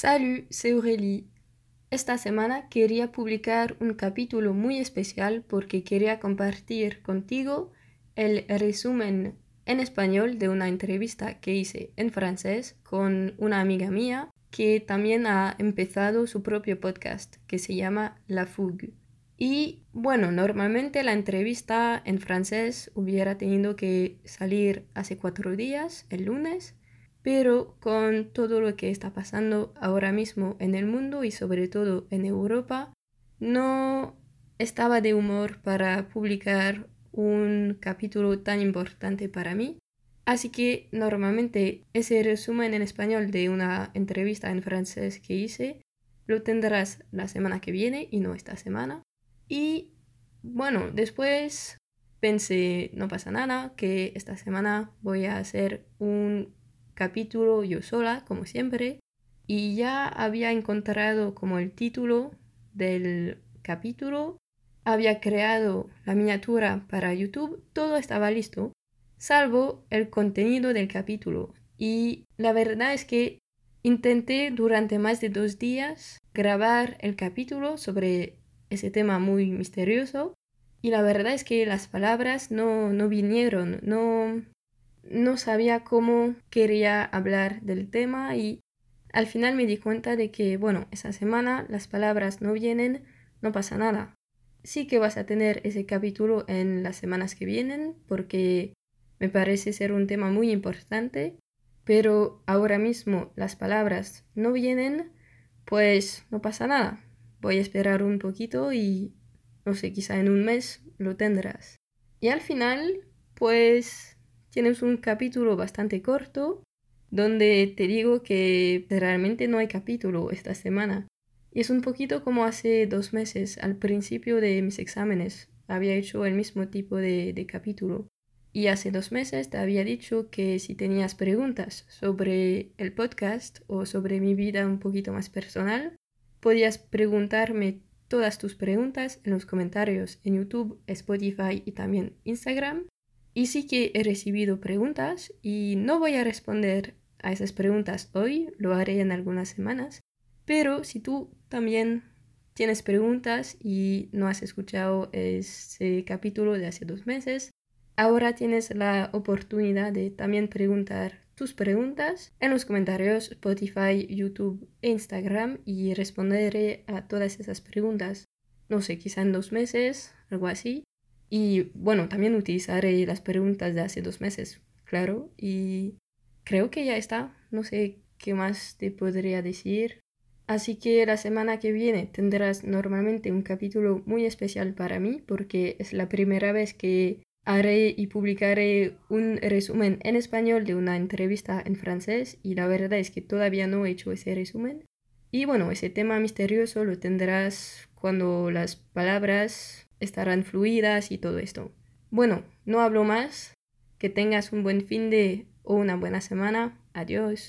Salut, c'est Aurélie. Esta semana quería publicar un capítulo muy especial porque quería compartir contigo el resumen en español de una entrevista que hice en francés con una amiga mía que también ha empezado su propio podcast que se llama La Fugue. Y bueno, normalmente la entrevista en francés hubiera tenido que salir hace cuatro días, el lunes, pero con todo lo que está pasando ahora mismo en el mundo y sobre todo en Europa, no estaba de humor para publicar un capítulo tan importante para mí. Así que normalmente ese resumen en español de una entrevista en francés que hice lo tendrás la semana que viene y no esta semana. Y bueno, después pensé, no pasa nada, que esta semana voy a hacer un capítulo yo sola, como siempre, y ya había encontrado como el título del capítulo, había creado la miniatura para YouTube, todo estaba listo, salvo el contenido del capítulo. Y la verdad es que intenté durante más de dos días grabar el capítulo sobre ese tema muy misterioso y la verdad es que las palabras no, no vinieron, no, no sabía cómo quería hablar del tema y al final me di cuenta de que, bueno, esa semana las palabras no vienen, no pasa nada. Sí que vas a tener ese capítulo en las semanas que vienen porque me parece ser un tema muy importante, pero ahora mismo las palabras no vienen, pues no pasa nada. Voy a esperar un poquito y no sé, quizá en un mes lo tendrás. Y al final, pues tienes un capítulo bastante corto donde te digo que realmente no hay capítulo esta semana. Y es un poquito como hace dos meses, al principio de mis exámenes, había hecho el mismo tipo de, capítulo. Y hace dos meses te había dicho que si tenías preguntas sobre el podcast o sobre mi vida un poquito más personal, podías preguntarme todas tus preguntas en los comentarios en YouTube, Spotify y también Instagram. Y sí que he recibido preguntas y no voy a responder a esas preguntas hoy, lo haré en algunas semanas. Pero si tú también tienes preguntas y no has escuchado ese capítulo de hace dos meses, ahora tienes la oportunidad de también preguntar tus preguntas en los comentarios Spotify, YouTube e Instagram y responderé a todas esas preguntas. No sé, quizá en dos meses, algo así. Y bueno, también utilizaré las preguntas de hace dos meses, claro. Y creo que ya está. No sé qué más te podría decir. Así que la semana que viene tendrás normalmente un capítulo muy especial para mí porque es la primera vez que haré y publicaré un resumen en español de una entrevista en francés y la verdad es que todavía no he hecho ese resumen. Y bueno, ese tema misterioso lo tendrás cuando las palabras estarán fluidas y todo esto. Bueno, no hablo más. Que tengas un buen fin de o una buena semana. Adiós.